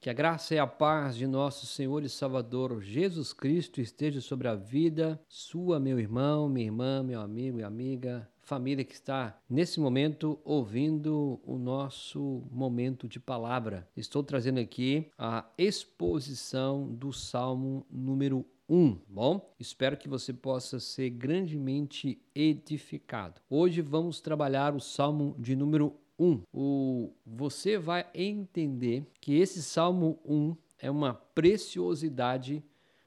Que a graça e a paz de nosso Senhor e Salvador Jesus Cristo esteja sobre a vida sua, meu irmão, minha irmã, meu amigo e amiga, família que está nesse momento ouvindo o nosso momento de palavra. Estou trazendo aqui a exposição do Salmo número 1, bom? Espero que você possa ser grandemente edificado. Hoje vamos trabalhar o Salmo de número 1. O, você vai entender que esse Salmo 1 é uma preciosidade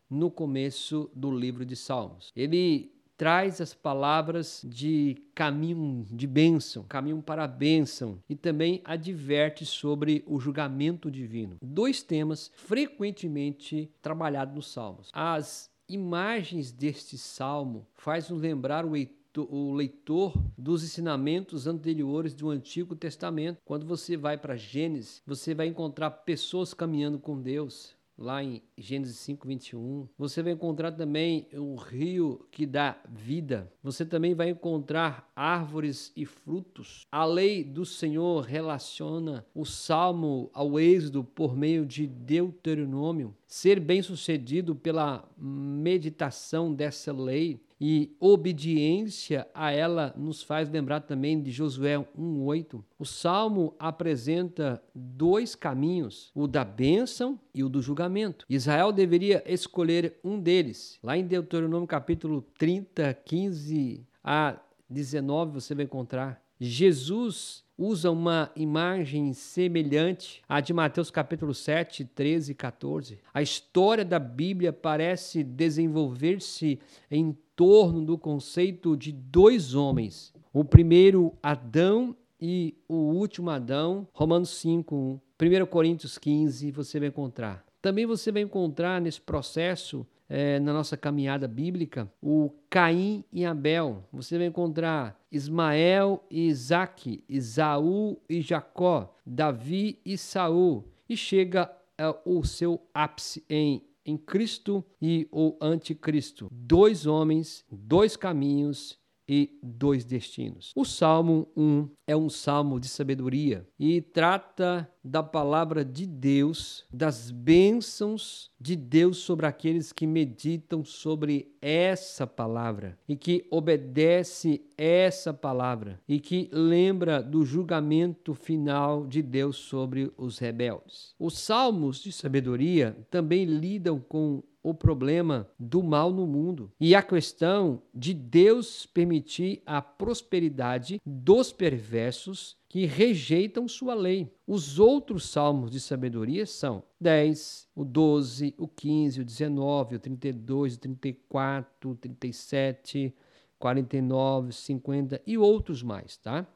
no começo do livro de Salmos. Ele traz as palavras de caminho de bênção, caminho para a bênção, e também adverte sobre o julgamento divino. Dois temas frequentemente trabalhados nos Salmos. As imagens deste salmo faz-nos lembrar o Heitor o leitor dos ensinamentos anteriores do Antigo Testamento. Quando você vai para Gênesis, você vai encontrar pessoas caminhando com Deus. Lá em Gênesis 5, 21. Você vai encontrar também um rio que dá vida. Você também vai encontrar árvores e frutos. A lei do Senhor relaciona o salmo ao êxodo por meio de Deuteronômio. Ser bem-sucedido pela meditação dessa lei e obediência a ela nos faz lembrar também de Josué 1:8. O salmo apresenta dois caminhos, o da bênção e o do julgamento. Israel deveria escolher um deles. Lá em Deuteronômio capítulo 30, 15 a 19 você vai encontrar Jesus usa uma imagem semelhante à de Mateus capítulo 7, 13 e 14. A história da Bíblia parece desenvolver-se em torno do conceito de dois homens. O primeiro, Adão, e o último Adão, Romanos 5, 1 Coríntios 15, você vai encontrar. Também você vai encontrar nesse processo, é, na nossa caminhada bíblica, o Caim e Abel. Você vai encontrar Ismael e Isaac, Isaú e Jacó, Davi e Saul. E chega é, o seu ápice em em Cristo e o anticristo. Dois homens, dois caminhos e dois destinos. O Salmo 1 é um salmo de sabedoria e trata da palavra de Deus, das bênçãos de Deus sobre aqueles que meditam sobre essa palavra e que obedece essa palavra e que lembra do julgamento final de Deus sobre os rebeldes. Os salmos de sabedoria também lidam com o problema do mal no mundo e a questão de Deus permitir a prosperidade dos perversos que rejeitam sua lei. Os outros salmos de sabedoria são 10, o 12, o 15, o 19, o 32, o 34, o 37, 49, 50 e outros mais, tá?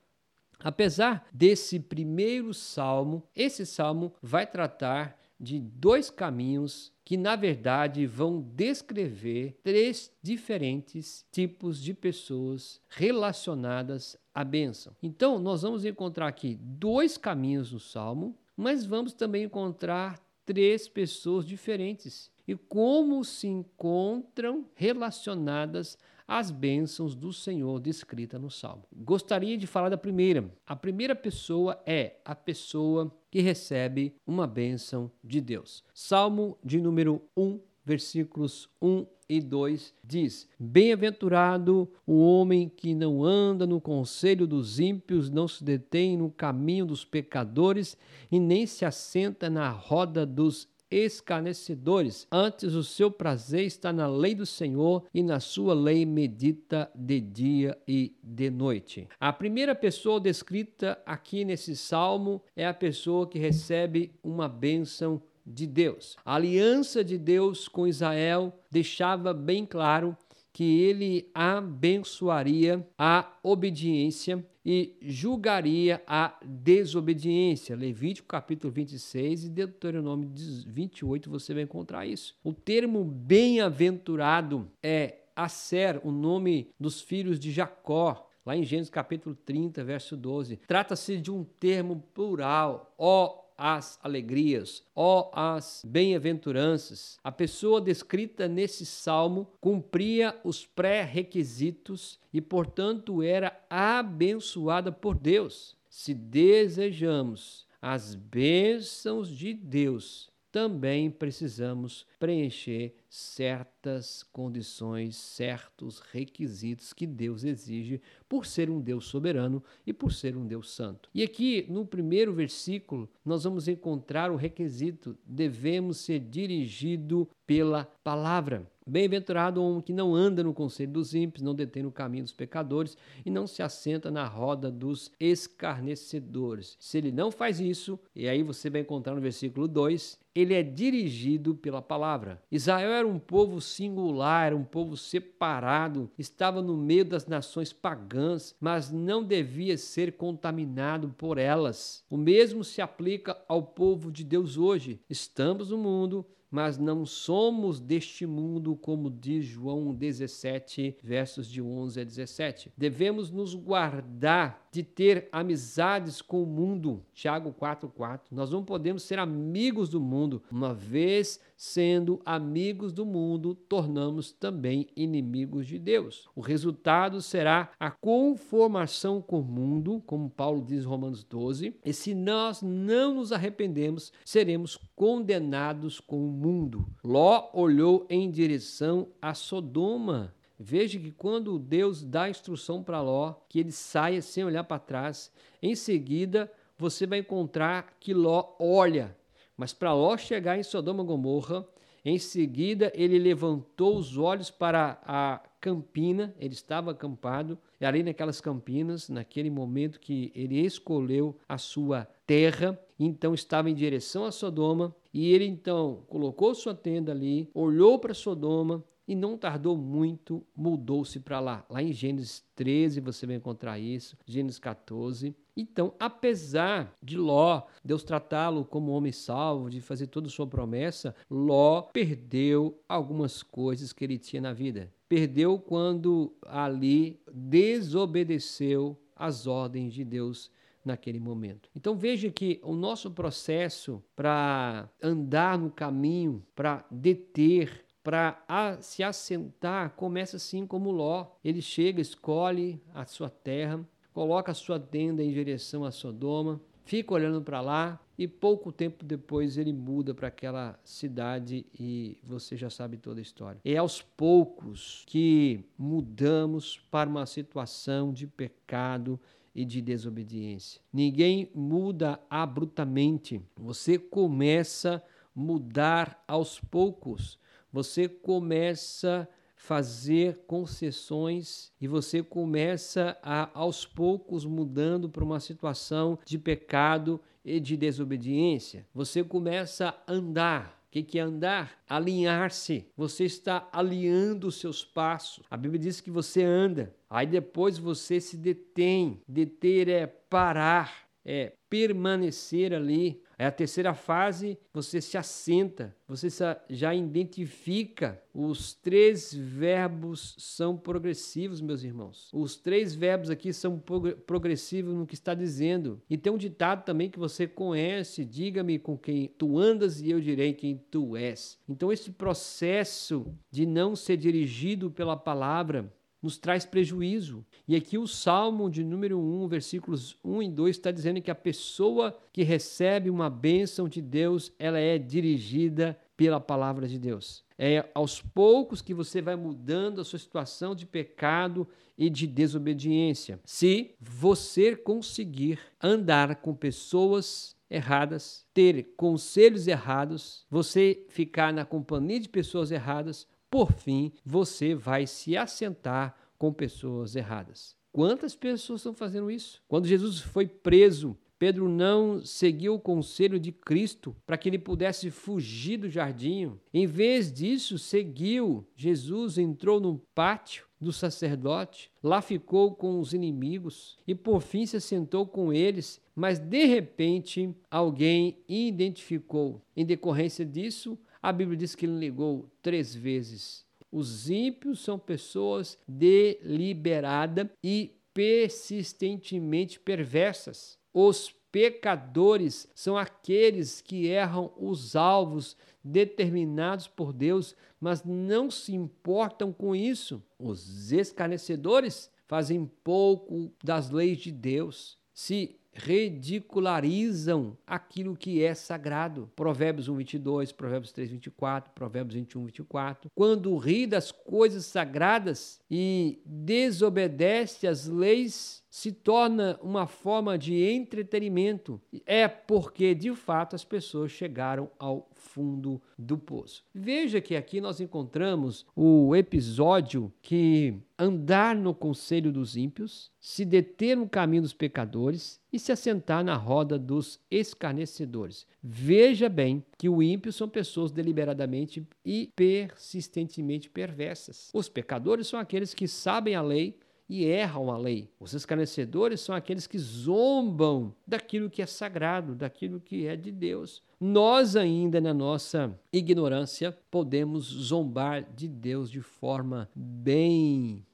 Apesar desse primeiro salmo, esse salmo vai tratar de dois caminhos que, na verdade, vão descrever três diferentes tipos de pessoas relacionadas à bênção. Então, nós vamos encontrar aqui dois caminhos no Salmo, mas vamos também encontrar três pessoas diferentes e como se encontram relacionadas as bênçãos do Senhor descrita no Salmo. Gostaria de falar da primeira. A primeira pessoa é a pessoa que recebe uma bênção de Deus. Salmo de número 1, versículos 1 e 2 diz: Bem-aventurado o homem que não anda no conselho dos ímpios, não se detém no caminho dos pecadores e nem se assenta na roda dos escarnecedores. Antes o seu prazer está na lei do Senhor e na sua lei medita de dia e de noite. A primeira pessoa descrita aqui nesse salmo é a pessoa que recebe uma bênção de Deus. A aliança de Deus com Israel deixava bem claro que ele abençoaria a obediência e julgaria a desobediência. Levítico capítulo 26 e Deuteronômio 28 você vai encontrar isso. O termo bem-aventurado é Aser, o nome dos filhos de Jacó, lá em Gênesis capítulo 30, verso 12. Trata-se de um termo plural, ó as alegrias, ó as bem-aventuranças. A pessoa descrita nesse salmo cumpria os pré-requisitos e, portanto, era abençoada por Deus. Se desejamos as bênçãos de Deus, também precisamos preencher certas condições, certos requisitos que Deus exige por ser um Deus soberano e por ser um Deus santo. E aqui no primeiro versículo nós vamos encontrar o requisito: devemos ser dirigido pela palavra. Bem-aventurado o homem que não anda no conselho dos ímpios, não detém no caminho dos pecadores e não se assenta na roda dos escarnecedores. Se ele não faz isso, e aí você vai encontrar no versículo 2, ele é dirigido pela palavra. Israel era um povo singular, um povo separado, estava no meio das nações pagãs, mas não devia ser contaminado por elas. O mesmo se aplica ao povo de Deus hoje. Estamos no mundo, mas não somos deste mundo, como diz João 17, versos de 11 a 17. Devemos nos guardar de ter amizades com o mundo. Tiago 4,4. Nós não podemos ser amigos do mundo. Uma vez sendo amigos do mundo, tornamos também inimigos de Deus. O resultado será a conformação com o mundo, como Paulo diz em Romanos 12. E se nós não nos arrependemos, seremos condenados com o mundo. Ló olhou em direção a Sodoma Veja que quando Deus dá instrução para Ló, que ele saia sem olhar para trás, em seguida você vai encontrar que Ló olha. Mas para Ló chegar em Sodoma e Gomorra, em seguida ele levantou os olhos para a campina, ele estava acampado, e ali naquelas campinas, naquele momento que ele escolheu a sua terra, então estava em direção a Sodoma, e ele então colocou sua tenda ali, olhou para Sodoma, e não tardou muito, mudou-se para lá. Lá em Gênesis 13 você vai encontrar isso, Gênesis 14. Então, apesar de Ló, Deus tratá-lo como homem salvo, de fazer toda a sua promessa, Ló perdeu algumas coisas que ele tinha na vida. Perdeu quando ali desobedeceu às ordens de Deus naquele momento. Então veja que o nosso processo para andar no caminho, para deter para se assentar, começa assim como Ló. Ele chega, escolhe a sua terra, coloca a sua tenda em direção a Sodoma, fica olhando para lá e pouco tempo depois ele muda para aquela cidade e você já sabe toda a história. É aos poucos que mudamos para uma situação de pecado e de desobediência. Ninguém muda abruptamente. Você começa a mudar aos poucos você começa a fazer concessões e você começa a aos poucos mudando para uma situação de pecado e de desobediência. Você começa a andar o que é andar? Alinhar-se. Você está alinhando os seus passos. A Bíblia diz que você anda. Aí depois você se detém. Deter é parar, é permanecer ali. É a terceira fase, você se assenta, você já identifica. Os três verbos são progressivos, meus irmãos. Os três verbos aqui são progressivos no que está dizendo. E tem um ditado também que você conhece: diga-me com quem tu andas e eu direi quem tu és. Então, esse processo de não ser dirigido pela palavra nos traz prejuízo. E aqui o Salmo de número 1, versículos 1 e 2 está dizendo que a pessoa que recebe uma bênção de Deus, ela é dirigida pela palavra de Deus. É aos poucos que você vai mudando a sua situação de pecado e de desobediência. Se você conseguir andar com pessoas erradas, ter conselhos errados, você ficar na companhia de pessoas erradas, por fim, você vai se assentar com pessoas erradas. Quantas pessoas estão fazendo isso? Quando Jesus foi preso, Pedro não seguiu o conselho de Cristo para que ele pudesse fugir do jardim. Em vez disso, seguiu. Jesus entrou no pátio do sacerdote, lá ficou com os inimigos e por fim se assentou com eles. Mas de repente, alguém identificou. Em decorrência disso, a Bíblia diz que ele ligou três vezes. Os ímpios são pessoas deliberadas e persistentemente perversas. Os pecadores são aqueles que erram os alvos determinados por Deus, mas não se importam com isso. Os escarnecedores fazem pouco das leis de Deus. Se ridicularizam aquilo que é sagrado. Provérbios 1, 22, Provérbios 3, 24, Provérbios 21, 24. Quando ri das coisas sagradas e desobedece às leis se torna uma forma de entretenimento. É porque, de fato, as pessoas chegaram ao fundo do poço. Veja que aqui nós encontramos o episódio que andar no conselho dos ímpios, se deter no caminho dos pecadores e se assentar na roda dos escarnecedores. Veja bem que o ímpio são pessoas deliberadamente e persistentemente perversas. Os pecadores são aqueles que sabem a lei, e erram a lei. Os escarnecedores são aqueles que zombam daquilo que é sagrado, daquilo que é de Deus. Nós, ainda na nossa ignorância, podemos zombar de Deus de forma bem.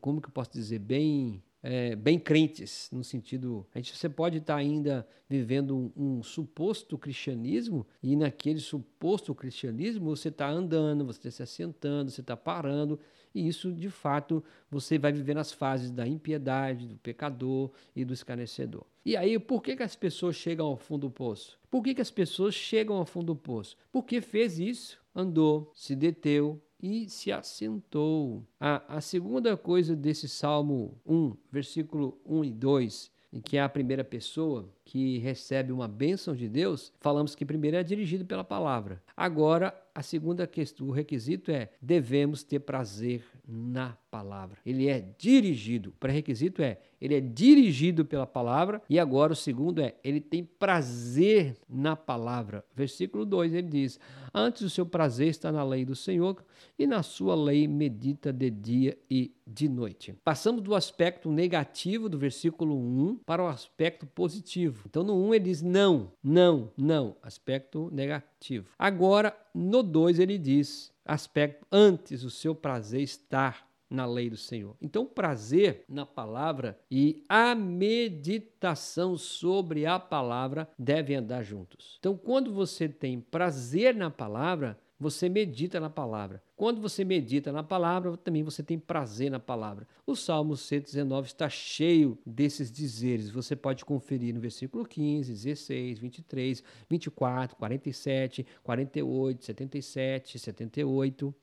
Como que eu posso dizer? Bem é, bem crentes, no sentido. A gente, você pode estar ainda vivendo um, um suposto cristianismo, e naquele suposto cristianismo você está andando, você está se assentando, você está parando, e isso de fato você vai viver nas fases da impiedade, do pecador e do escarnecedor. E aí, por que, que as pessoas chegam ao fundo do poço? Por que, que as pessoas chegam ao fundo do poço? Porque fez isso, andou, se deteu, e se assentou. A, a segunda coisa desse Salmo 1, versículo 1 e 2, em que é a primeira pessoa que recebe uma bênção de Deus, falamos que primeiro é dirigido pela palavra. Agora, a segunda questão, o requisito é devemos ter prazer na palavra. Ele é dirigido. O pré-requisito é ele é dirigido pela palavra e agora o segundo é ele tem prazer na palavra. Versículo 2 ele diz: "Antes o seu prazer está na lei do Senhor e na sua lei medita de dia e de noite". Passamos do aspecto negativo do versículo 1 para o aspecto positivo. Então no 1 ele diz não, não, não, aspecto negativo. Agora no 2 ele diz aspecto antes o seu prazer estar na lei do Senhor. Então, prazer na palavra e a meditação sobre a palavra devem andar juntos. Então, quando você tem prazer na palavra, você medita na palavra. Quando você medita na palavra, também você tem prazer na palavra. O Salmo 119 está cheio desses dizeres. Você pode conferir no versículo 15, 16, 23, 24, 47, 48, 77, 78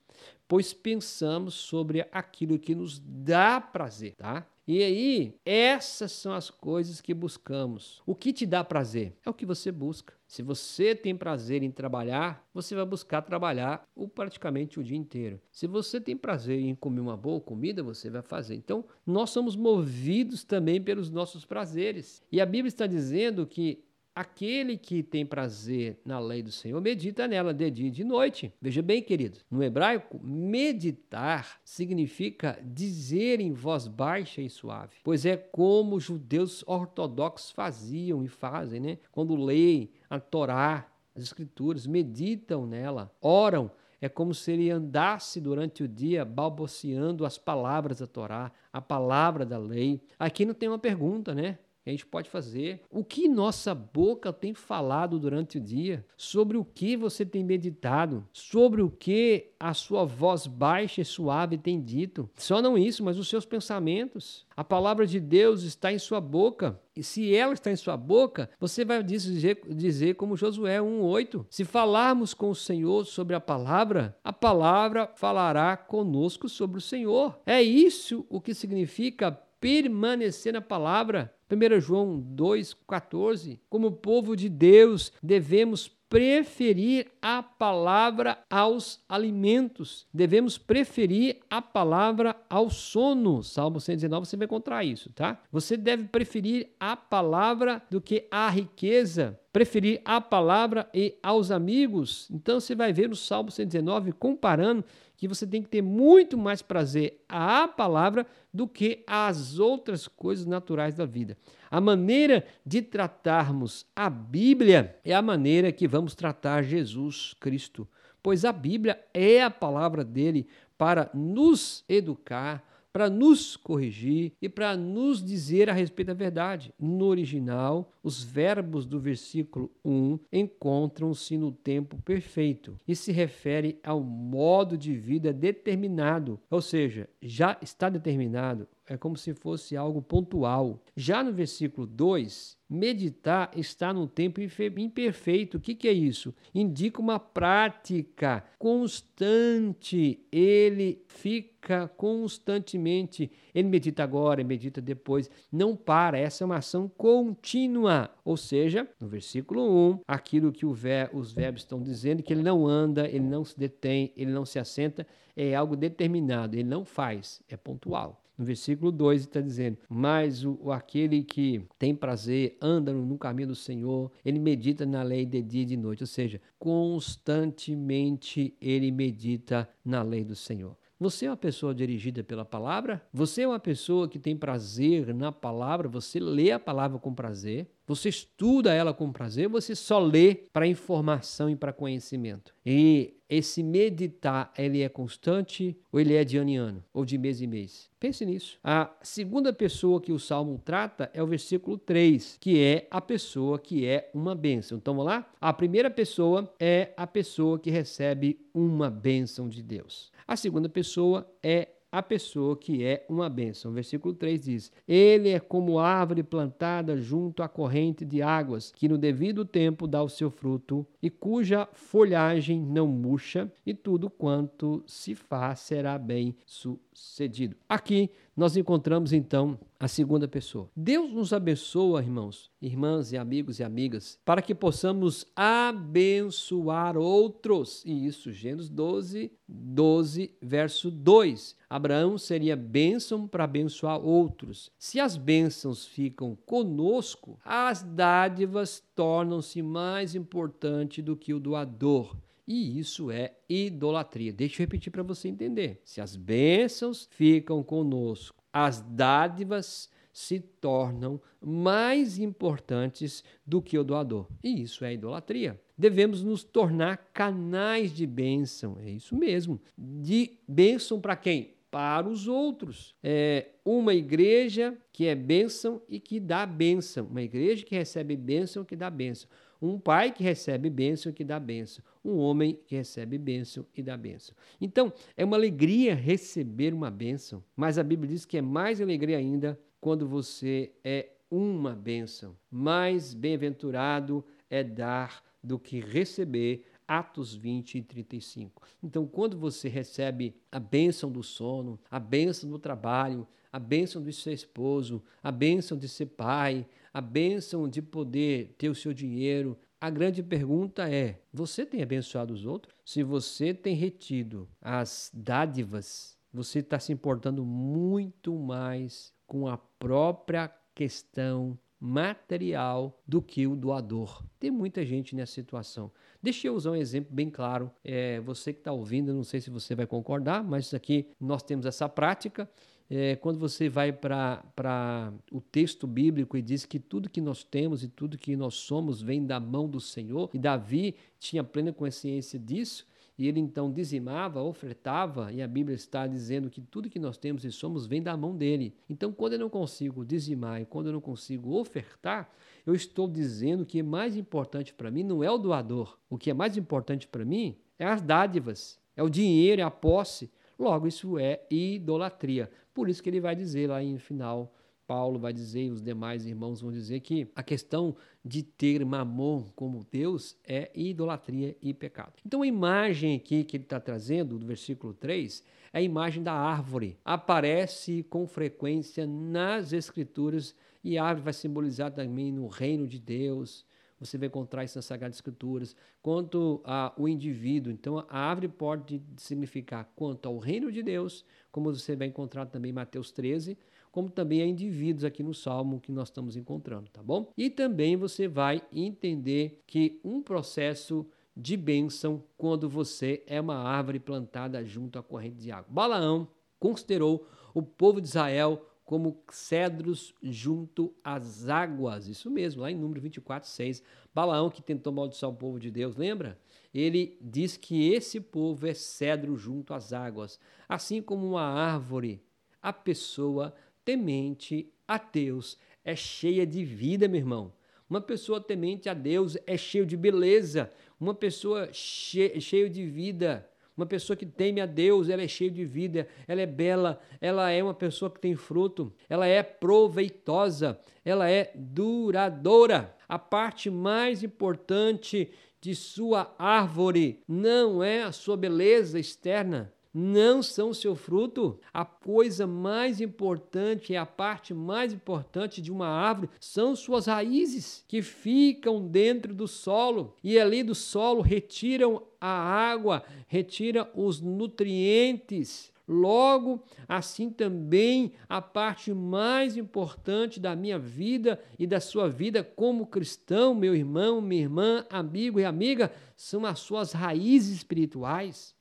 pois pensamos sobre aquilo que nos dá prazer, tá? E aí, essas são as coisas que buscamos. O que te dá prazer? É o que você busca. Se você tem prazer em trabalhar, você vai buscar trabalhar o, praticamente o dia inteiro. Se você tem prazer em comer uma boa comida, você vai fazer. Então, nós somos movidos também pelos nossos prazeres. E a Bíblia está dizendo que Aquele que tem prazer na lei do Senhor medita nela de dia e de noite. Veja bem, querido, no hebraico, meditar significa dizer em voz baixa e suave, pois é como os judeus ortodoxos faziam e fazem, né? Quando leem a Torá, as Escrituras, meditam nela, oram. É como se ele andasse durante o dia balbuciando as palavras da Torá, a palavra da lei. Aqui não tem uma pergunta, né? Que a gente pode fazer. O que nossa boca tem falado durante o dia? Sobre o que você tem meditado? Sobre o que a sua voz baixa e suave tem dito? Só não isso, mas os seus pensamentos. A palavra de Deus está em sua boca. E se ela está em sua boca, você vai dizer, dizer como Josué 1,8: Se falarmos com o Senhor sobre a palavra, a palavra falará conosco sobre o Senhor. É isso o que significa permanecer na palavra. 1 João 2,14. Como povo de Deus, devemos preferir a palavra aos alimentos. Devemos preferir a palavra ao sono. Salmo 119 você vai encontrar isso, tá? Você deve preferir a palavra do que a riqueza. Preferir a palavra e aos amigos. Então você vai ver no Salmo 119 comparando que você tem que ter muito mais prazer à palavra do que às outras coisas naturais da vida. A maneira de tratarmos a Bíblia é a maneira que vamos tratar Jesus Cristo, pois a Bíblia é a palavra dele para nos educar, para nos corrigir e para nos dizer a respeito da verdade. No original, os verbos do versículo 1 encontram-se no tempo perfeito e se refere ao modo de vida determinado, ou seja, já está determinado, é como se fosse algo pontual. Já no versículo 2, meditar está no tempo imperfeito. O que, que é isso? Indica uma prática constante. Ele fica constantemente. Ele medita agora, ele medita depois. Não para. Essa é uma ação contínua. Ou seja, no versículo 1, aquilo que ver, os verbos estão dizendo, que ele não anda, ele não se detém, ele não se assenta, é algo determinado. Ele não faz, é pontual. No versículo 2 está dizendo: Mas o, aquele que tem prazer, anda no caminho do Senhor, ele medita na lei de dia e de noite, ou seja, constantemente ele medita na lei do Senhor. Você é uma pessoa dirigida pela palavra? Você é uma pessoa que tem prazer na palavra? Você lê a palavra com prazer? Você estuda ela com prazer? Você só lê para informação e para conhecimento? E esse meditar, ele é constante ou ele é de ano em ano? Ou de mês em mês? Pense nisso. A segunda pessoa que o Salmo trata é o versículo 3, que é a pessoa que é uma bênção. Então vamos lá? A primeira pessoa é a pessoa que recebe uma bênção de Deus. A segunda pessoa é a pessoa que é uma bênção. Versículo 3 diz: Ele é como árvore plantada junto à corrente de águas, que no devido tempo dá o seu fruto, e cuja folhagem não murcha, e tudo quanto se faz será bem sucedido. Aqui nós encontramos então a segunda pessoa. Deus nos abençoa, irmãos, irmãs e amigos e amigas, para que possamos abençoar outros. E isso, Gênesis 12, 12, verso 2. Abraão seria bênção para abençoar outros. Se as bênçãos ficam conosco, as dádivas tornam-se mais importantes do que o doador. E isso é idolatria. Deixa eu repetir para você entender. Se as bênçãos ficam conosco, as dádivas se tornam mais importantes do que o doador. E isso é idolatria. Devemos nos tornar canais de bênção. É isso mesmo. De bênção para quem? Para os outros. É uma igreja que é bênção e que dá bênção. Uma igreja que recebe bênção e que dá bênção. Um pai que recebe bênção e que dá bênção. Um homem que recebe bênção e dá bênção. Então, é uma alegria receber uma bênção, mas a Bíblia diz que é mais alegria ainda quando você é uma bênção. Mais bem-aventurado é dar do que receber. Atos 20 e 35. Então, quando você recebe a bênção do sono, a bênção do trabalho, a bênção de ser esposo, a bênção de ser pai, a bênção de poder ter o seu dinheiro. A grande pergunta é: você tem abençoado os outros? Se você tem retido as dádivas, você está se importando muito mais com a própria questão material do que o doador. Tem muita gente nessa situação. Deixa eu usar um exemplo bem claro. É, você que está ouvindo, não sei se você vai concordar, mas aqui nós temos essa prática é, quando você vai para o texto bíblico e diz que tudo que nós temos e tudo que nós somos vem da mão do Senhor, e Davi tinha plena consciência disso, e ele então dizimava, ofertava, e a Bíblia está dizendo que tudo que nós temos e somos vem da mão dele. Então, quando eu não consigo dizimar e quando eu não consigo ofertar, eu estou dizendo que o mais importante para mim não é o doador. O que é mais importante para mim é as dádivas, é o dinheiro, é a posse. Logo, isso é idolatria. Por isso que ele vai dizer lá em final, Paulo vai dizer, e os demais irmãos vão dizer que a questão de ter mamon como Deus é idolatria e pecado. Então a imagem aqui que ele está trazendo, do versículo 3, é a imagem da árvore. Aparece com frequência nas escrituras e a árvore vai simbolizar também no reino de Deus, você vai encontrar isso nas Sagradas Escrituras. Quanto ao indivíduo, então a árvore pode significar quanto ao reino de Deus, como você vai encontrar também em Mateus 13, como também a indivíduos aqui no Salmo que nós estamos encontrando, tá bom? E também você vai entender que um processo de bênção quando você é uma árvore plantada junto à corrente de água. Balaão considerou o povo de Israel como cedros junto às águas. Isso mesmo, lá em número 24, 6. Balaão, que tentou amaldiçoar o povo de Deus, lembra? Ele diz que esse povo é cedro junto às águas. Assim como uma árvore, a pessoa temente a Deus é cheia de vida, meu irmão. Uma pessoa temente a Deus é cheia de beleza. Uma pessoa che cheia de vida Uma pessoa que teme a Deus, ela é cheia de vida, ela é bela, ela é uma pessoa que tem fruto, ela é proveitosa, ela é duradoura. A parte mais importante de sua árvore não é a sua beleza externa, não são seu fruto. A coisa mais importante, e a parte mais importante de uma árvore são suas raízes, que ficam dentro do solo e ali do solo retiram a água, retira os nutrientes. Logo, assim também a parte mais importante da minha vida e da sua vida como cristão, meu irmão, minha irmã, amigo e amiga, são as suas raízes espirituais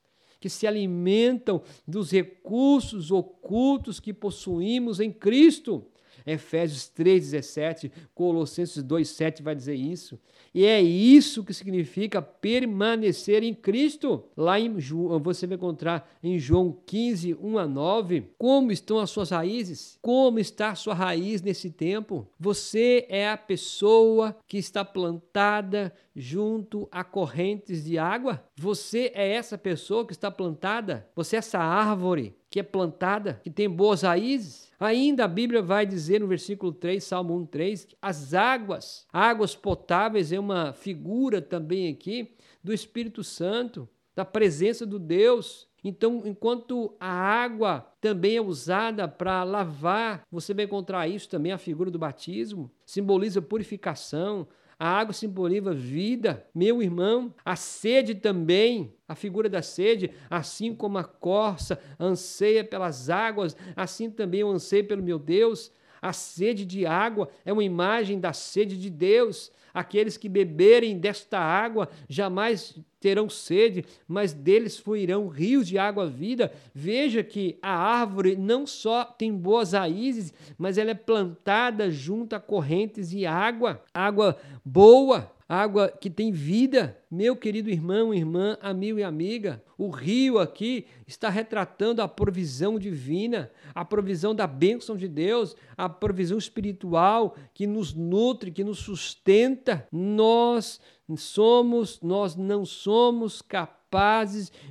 que se alimentam dos recursos ocultos que possuímos em Cristo. Efésios 3,17, Colossenses 2,7 vai dizer isso. E é isso que significa permanecer em Cristo. Lá em você vai encontrar em João 15, 1 a 9, como estão as suas raízes, como está a sua raiz nesse tempo. Você é a pessoa que está plantada junto a correntes de água? Você é essa pessoa que está plantada? Você é essa árvore que é plantada, que tem boas raízes? Ainda a Bíblia vai dizer no versículo 3, Salmo 1, 3, que as águas, águas potáveis é uma figura também aqui do Espírito Santo, da presença do Deus. Então, enquanto a água também é usada para lavar, você vai encontrar isso também, a figura do batismo, simboliza purificação, a água simboliza vida, meu irmão. A sede também, a figura da sede, assim como a corça anseia pelas águas, assim também eu anseio pelo meu Deus. A sede de água é uma imagem da sede de Deus. Aqueles que beberem desta água jamais terão sede, mas deles fluirão rios de água vida. Veja que a árvore não só tem boas raízes, mas ela é plantada junto a correntes de água, água boa, água que tem vida. Meu querido irmão, irmã, amigo e amiga, o rio aqui está retratando a provisão divina, a provisão da bênção de Deus, a provisão espiritual que nos nutre, que nos sustenta. Nós somos, nós não somos capazes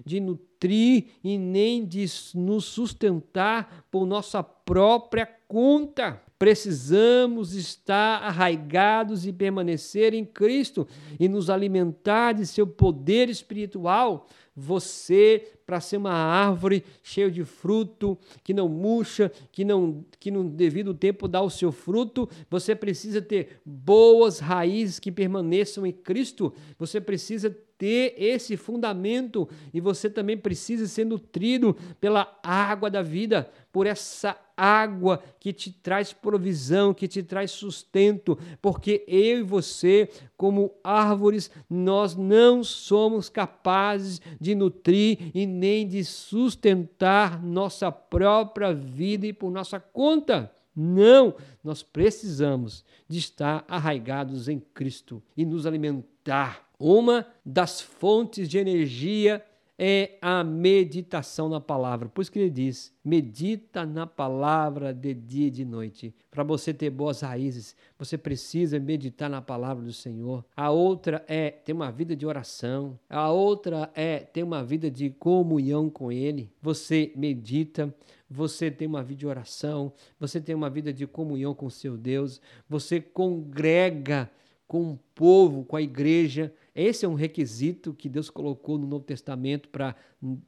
de nutrir e nem de nos sustentar por nossa própria conta. Precisamos estar arraigados e permanecer em Cristo e nos alimentar de seu poder espiritual. Você, para ser uma árvore cheia de fruto, que não murcha, que não que no devido tempo dá o seu fruto, você precisa ter boas raízes que permaneçam em Cristo. Você precisa ter esse fundamento e você também precisa ser nutrido pela água da vida, por essa água que te traz provisão, que te traz sustento, porque eu e você, como árvores, nós não somos capazes de nutrir e nem de sustentar nossa própria vida e por nossa conta. Não, nós precisamos de estar arraigados em Cristo e nos alimentar uma das fontes de energia é a meditação na palavra. Por isso que ele diz: medita na palavra de dia e de noite. Para você ter boas raízes, você precisa meditar na palavra do Senhor. A outra é ter uma vida de oração. A outra é ter uma vida de comunhão com Ele. Você medita, você tem uma vida de oração, você tem uma vida de comunhão com seu Deus, você congrega com o povo, com a igreja. Esse é um requisito que Deus colocou no Novo Testamento para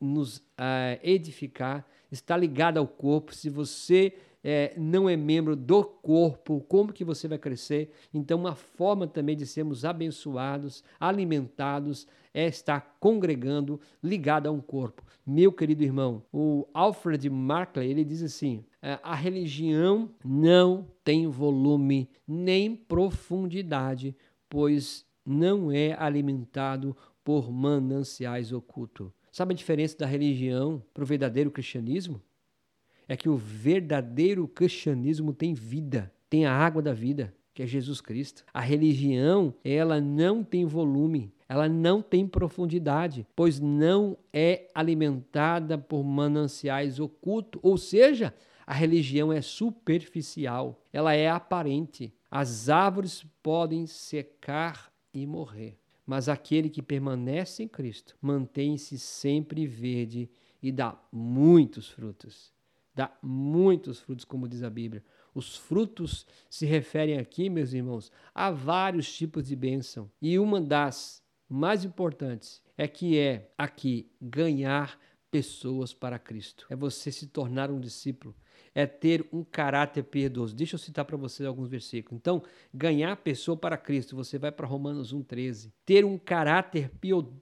nos uh, edificar, está ligado ao corpo. Se você é, não é membro do corpo, como que você vai crescer? Então, uma forma também de sermos abençoados, alimentados, é estar congregando ligado a um corpo. Meu querido irmão, o Alfred Markley, ele diz assim, é, a religião não tem volume nem profundidade, pois não é alimentado por mananciais ocultos. Sabe a diferença da religião para o verdadeiro cristianismo? É que o verdadeiro cristianismo tem vida, tem a água da vida, que é Jesus Cristo. A religião, ela não tem volume, ela não tem profundidade, pois não é alimentada por mananciais ocultos, ou seja, a religião é superficial, ela é aparente. As árvores podem secar e morrer, mas aquele que permanece em Cristo mantém-se sempre verde e dá muitos frutos. Dá muitos frutos, como diz a Bíblia. Os frutos se referem aqui, meus irmãos, a vários tipos de bênção. E uma das mais importantes é que é aqui ganhar pessoas para Cristo. É você se tornar um discípulo é ter um caráter piedoso. Deixa eu citar para vocês alguns versículos. Então, ganhar a pessoa para Cristo, você vai para Romanos 1,13. Ter um caráter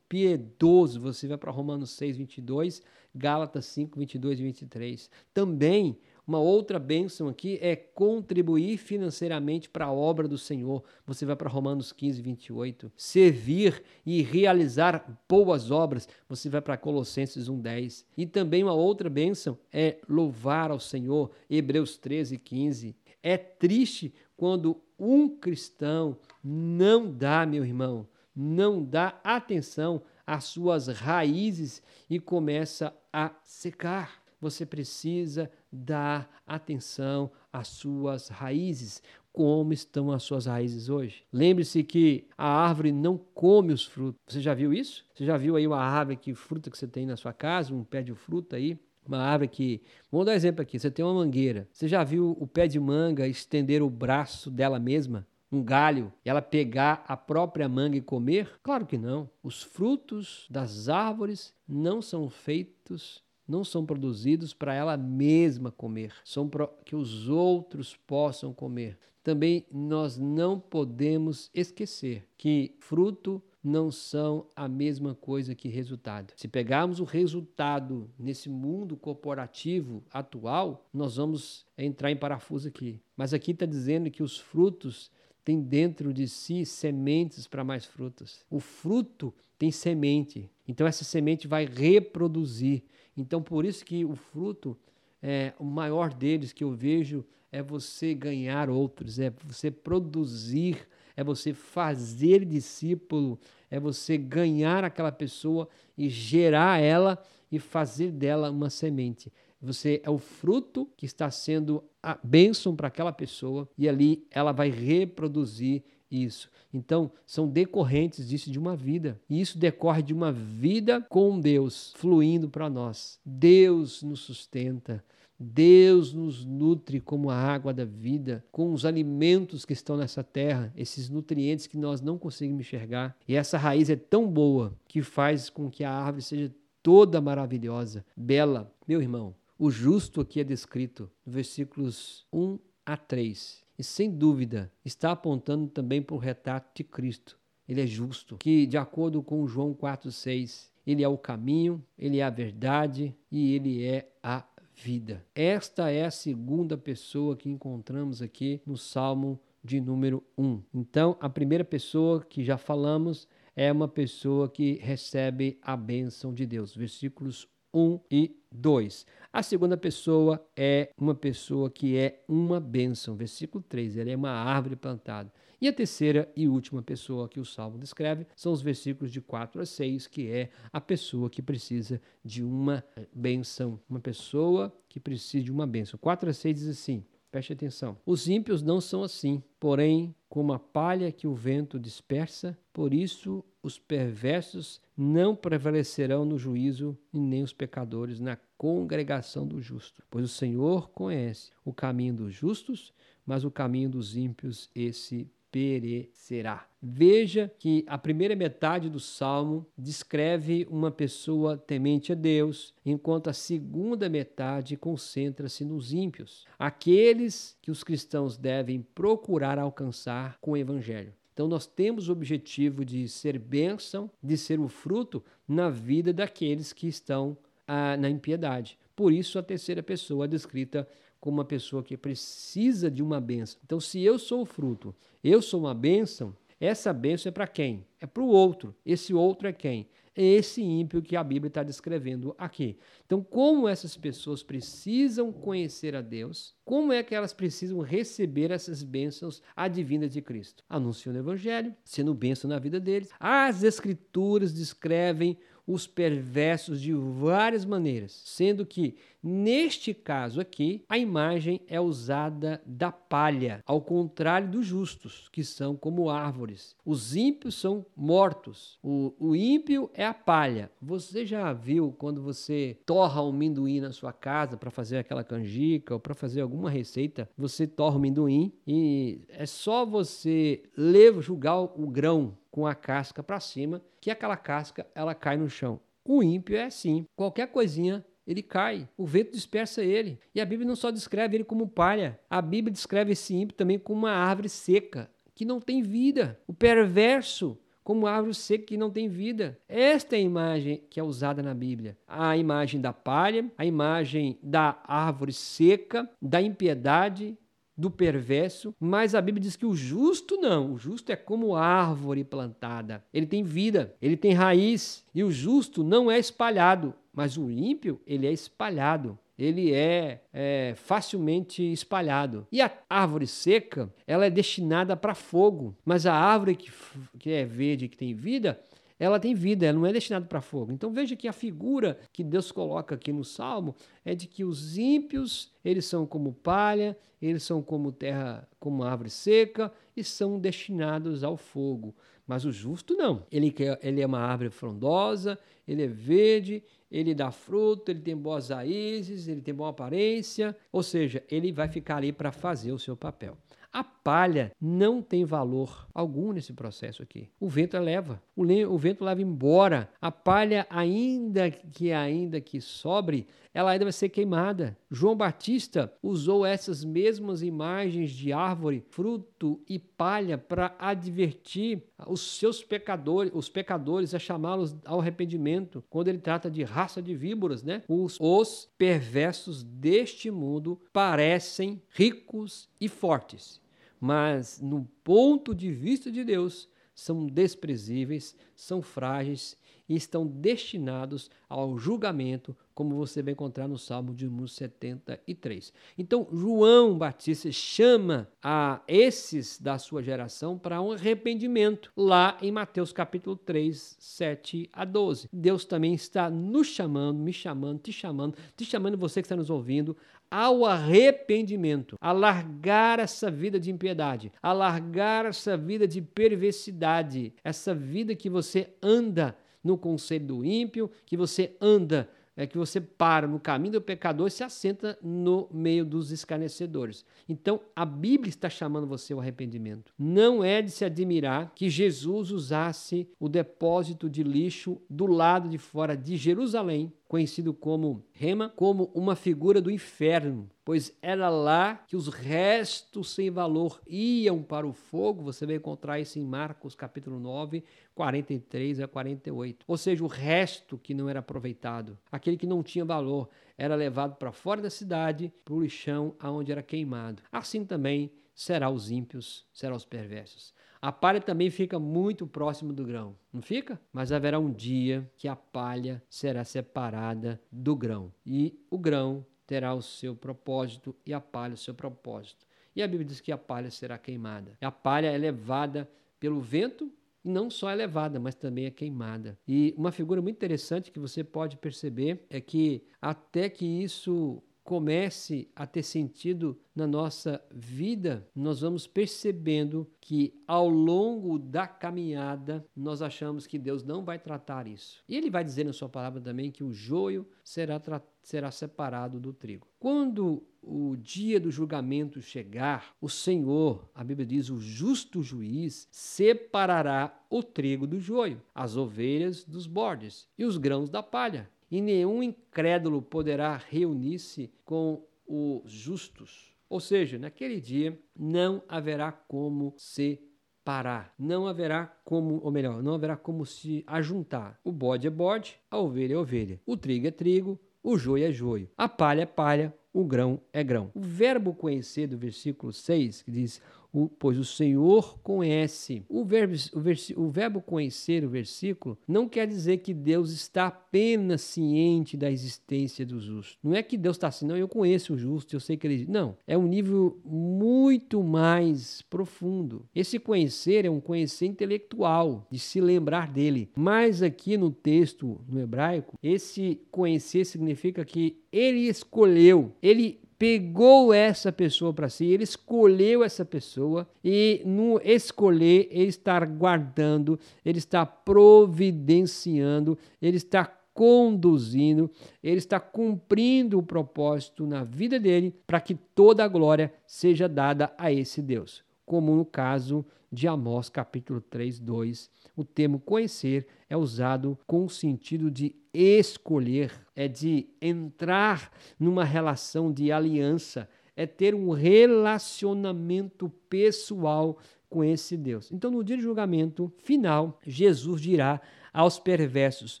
piedoso, você vai para Romanos 6, 22, Gálatas 5, 22 e 23. Também uma outra bênção aqui é contribuir financeiramente para a obra do Senhor. Você vai para Romanos 15, 28. Servir e realizar boas obras. Você vai para Colossenses 1, 10. E também uma outra bênção é louvar ao Senhor. Hebreus 13, 15. É triste quando um cristão não dá, meu irmão, não dá atenção às suas raízes e começa a secar você precisa dar atenção às suas raízes. Como estão as suas raízes hoje? Lembre-se que a árvore não come os frutos. Você já viu isso? Você já viu aí uma árvore que fruta que você tem na sua casa, um pé de fruta aí? Uma árvore que. Vamos dar um exemplo aqui. Você tem uma mangueira. Você já viu o pé de manga estender o braço dela mesma? um galho, ela pegar a própria manga e comer? Claro que não. Os frutos das árvores não são feitos não são produzidos para ela mesma comer, são para que os outros possam comer. Também nós não podemos esquecer que fruto não são a mesma coisa que resultado. Se pegarmos o resultado nesse mundo corporativo atual, nós vamos entrar em parafuso aqui. Mas aqui está dizendo que os frutos têm dentro de si sementes para mais frutas. O fruto tem semente, então essa semente vai reproduzir. Então, por isso que o fruto, é, o maior deles que eu vejo é você ganhar outros, é você produzir, é você fazer discípulo, é você ganhar aquela pessoa e gerar ela e fazer dela uma semente. Você é o fruto que está sendo a bênção para aquela pessoa e ali ela vai reproduzir isso. Então, são decorrentes disso de uma vida. E isso decorre de uma vida com Deus fluindo para nós. Deus nos sustenta. Deus nos nutre como a água da vida, com os alimentos que estão nessa terra, esses nutrientes que nós não conseguimos enxergar. E essa raiz é tão boa que faz com que a árvore seja toda maravilhosa, bela. Meu irmão, o justo aqui é descrito versículos 1 a 3 e sem dúvida está apontando também para o retrato de Cristo. Ele é justo, que de acordo com João 4,6, ele é o caminho, ele é a verdade e ele é a vida. Esta é a segunda pessoa que encontramos aqui no Salmo de número 1. Então, a primeira pessoa que já falamos é uma pessoa que recebe a bênção de Deus. Versículos 1 e 2. A segunda pessoa é uma pessoa que é uma bênção. Versículo 3, ele é uma árvore plantada. E a terceira e última pessoa que o Salmo descreve são os versículos de 4 a 6, que é a pessoa que precisa de uma bênção. Uma pessoa que precisa de uma bênção. 4 a 6 diz assim: Preste atenção. Os ímpios não são assim, porém, como a palha que o vento dispersa, por isso os perversos não prevalecerão no juízo, e nem os pecadores na congregação do justo. Pois o Senhor conhece o caminho dos justos, mas o caminho dos ímpios esse perecerá. Veja que a primeira metade do salmo descreve uma pessoa temente a Deus, enquanto a segunda metade concentra-se nos ímpios, aqueles que os cristãos devem procurar alcançar com o evangelho. Então, nós temos o objetivo de ser bênção, de ser o fruto na vida daqueles que estão ah, na impiedade. Por isso, a terceira pessoa descrita como uma pessoa que precisa de uma bênção. Então, se eu sou o fruto, eu sou uma bênção, essa bênção é para quem? É para o outro. Esse outro é quem? É esse ímpio que a Bíblia está descrevendo aqui. Então, como essas pessoas precisam conhecer a Deus, como é que elas precisam receber essas bênçãos advindas de Cristo? Anunciando o Evangelho, sendo bênção na vida deles. As Escrituras descrevem os perversos de várias maneiras, sendo que neste caso aqui a imagem é usada da palha, ao contrário dos justos, que são como árvores. Os ímpios são mortos, o, o ímpio é a palha. Você já viu quando você torra um amendoim na sua casa para fazer aquela canjica ou para fazer alguma receita? Você torra o amendoim e é só você levar, jogar o grão com a casca para cima, que aquela casca ela cai no chão. O ímpio é assim, qualquer coisinha ele cai, o vento dispersa ele. E a Bíblia não só descreve ele como palha, a Bíblia descreve esse ímpio também como uma árvore seca, que não tem vida. O perverso como árvore seca que não tem vida. Esta é a imagem que é usada na Bíblia. A imagem da palha, a imagem da árvore seca, da impiedade, do perverso, mas a Bíblia diz que o justo não. O justo é como árvore plantada. Ele tem vida, ele tem raiz. E o justo não é espalhado, mas o ímpio, ele é espalhado. Ele é, é facilmente espalhado. E a árvore seca, ela é destinada para fogo. Mas a árvore que, que é verde, que tem vida, ela tem vida, ela não é destinada para fogo. Então veja que a figura que Deus coloca aqui no Salmo é de que os ímpios, eles são como palha, eles são como terra, como árvore seca e são destinados ao fogo. Mas o justo não. Ele, ele é uma árvore frondosa, ele é verde, ele dá fruto, ele tem boas raízes, ele tem boa aparência, ou seja, ele vai ficar ali para fazer o seu papel. A palha não tem valor algum nesse processo aqui. O vento leva, o, o vento leva embora. A palha, ainda que ainda que sobre, ela ainda vai ser queimada. João Batista usou essas mesmas imagens de árvore, fruto e palha para advertir os seus pecadores, os pecadores a chamá-los ao arrependimento, quando ele trata de raça de víboras, né? Os, os perversos deste mundo parecem ricos e fortes mas no ponto de vista de Deus, são desprezíveis, são frágeis e estão destinados ao julgamento, como você vai encontrar no Salmo de número 73. Então, João Batista chama a esses da sua geração para um arrependimento, lá em Mateus capítulo 3, 7 a 12. Deus também está nos chamando, me chamando, te chamando, te chamando você que está nos ouvindo, ao arrependimento, a largar essa vida de impiedade, a largar essa vida de perversidade, essa vida que você anda no conselho do ímpio, que você anda é que você para no caminho do pecador e se assenta no meio dos escarnecedores. Então, a Bíblia está chamando você ao arrependimento. Não é de se admirar que Jesus usasse o depósito de lixo do lado de fora de Jerusalém conhecido como Rema, como uma figura do inferno, pois era lá que os restos sem valor iam para o fogo. Você vai encontrar isso em Marcos capítulo 9, 43 a 48. Ou seja, o resto que não era aproveitado, aquele que não tinha valor, era levado para fora da cidade, para o lixão aonde era queimado. Assim também será os ímpios, será os perversos. A palha também fica muito próximo do grão, não fica? Mas haverá um dia que a palha será separada do grão e o grão terá o seu propósito e a palha o seu propósito. E a Bíblia diz que a palha será queimada. A palha é levada pelo vento e não só é levada, mas também é queimada. E uma figura muito interessante que você pode perceber é que até que isso comece a ter sentido na nossa vida, nós vamos percebendo que ao longo da caminhada nós achamos que Deus não vai tratar isso. E ele vai dizer na sua palavra também que o joio será, será separado do trigo. Quando o dia do julgamento chegar, o Senhor, a Bíblia diz, o justo juiz, separará o trigo do joio, as ovelhas dos bordes e os grãos da palha e nenhum incrédulo poderá reunir-se com os justos. Ou seja, naquele dia não haverá como se parar, não haverá como, ou melhor, não haverá como se ajuntar. O bode é bode, a ovelha é ovelha, o trigo é trigo, o joio é joio, a palha é palha, o grão é grão. O verbo conhecer do versículo 6, que diz: o, pois o Senhor conhece. O verbo, o, versi, o verbo conhecer, o versículo, não quer dizer que Deus está apenas ciente da existência do justo. Não é que Deus está assim, não, eu conheço o justo, eu sei que ele. Não, é um nível muito mais profundo. Esse conhecer é um conhecer intelectual, de se lembrar dele. Mas aqui no texto, no hebraico, esse conhecer significa que ele escolheu, ele pegou essa pessoa para si, ele escolheu essa pessoa e no escolher ele está guardando, ele está providenciando, ele está conduzindo, ele está cumprindo o propósito na vida dele para que toda a glória seja dada a esse Deus. Como no caso de Amós capítulo 3, 2, o termo conhecer é usado com o sentido de escolher, é de entrar numa relação de aliança, é ter um relacionamento pessoal com esse Deus. Então, no dia de julgamento final, Jesus dirá aos perversos: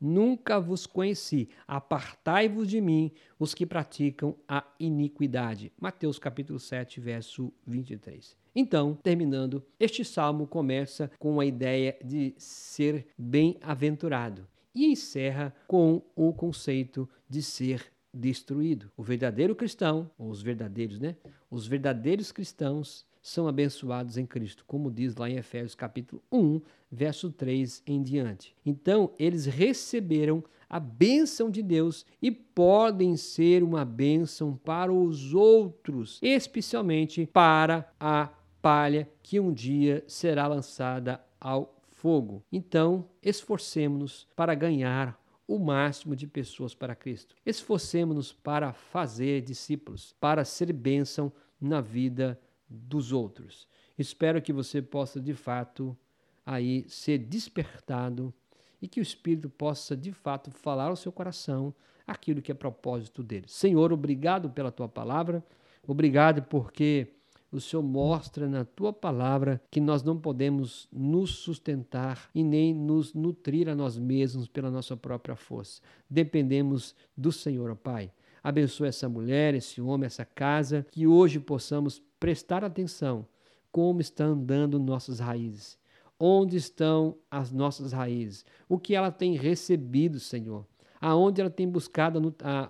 Nunca vos conheci, apartai-vos de mim, os que praticam a iniquidade. Mateus capítulo 7, verso 23. Então, terminando, este salmo começa com a ideia de ser bem-aventurado e encerra com o conceito de ser destruído. O verdadeiro cristão, ou os verdadeiros, né? Os verdadeiros cristãos são abençoados em Cristo, como diz lá em Efésios capítulo 1, verso 3 em diante. Então, eles receberam a bênção de Deus e podem ser uma bênção para os outros, especialmente para a palha que um dia será lançada ao fogo. Então, esforcemos-nos para ganhar o máximo de pessoas para Cristo. Esforcemos-nos para fazer discípulos, para ser bênção na vida dos outros. Espero que você possa de fato aí ser despertado e que o Espírito possa de fato falar ao seu coração aquilo que é propósito dele. Senhor, obrigado pela tua palavra. Obrigado porque o Senhor mostra na tua palavra que nós não podemos nos sustentar e nem nos nutrir a nós mesmos pela nossa própria força. Dependemos do Senhor, ó Pai. Abençoe essa mulher, esse homem, essa casa, que hoje possamos prestar atenção como estão andando nossas raízes. Onde estão as nossas raízes? O que ela tem recebido, Senhor? Aonde ela tem buscado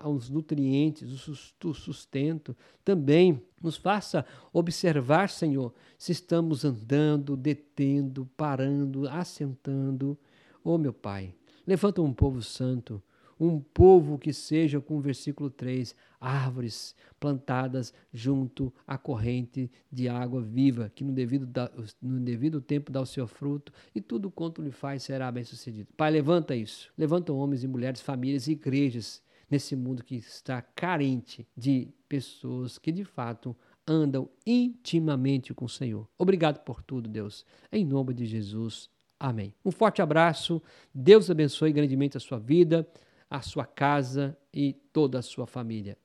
os nutrientes, o sustento. Também nos faça observar, Senhor, se estamos andando, detendo, parando, assentando. Oh, meu Pai, levanta um povo santo um povo que seja, com o versículo 3, árvores plantadas junto à corrente de água viva, que no devido, da, no devido tempo dá o seu fruto, e tudo quanto lhe faz será bem sucedido. Pai, levanta isso. Levanta homens e mulheres, famílias e igrejas nesse mundo que está carente de pessoas que de fato andam intimamente com o Senhor. Obrigado por tudo, Deus. Em nome de Jesus. Amém. Um forte abraço. Deus abençoe grandemente a sua vida a sua casa e toda a sua família.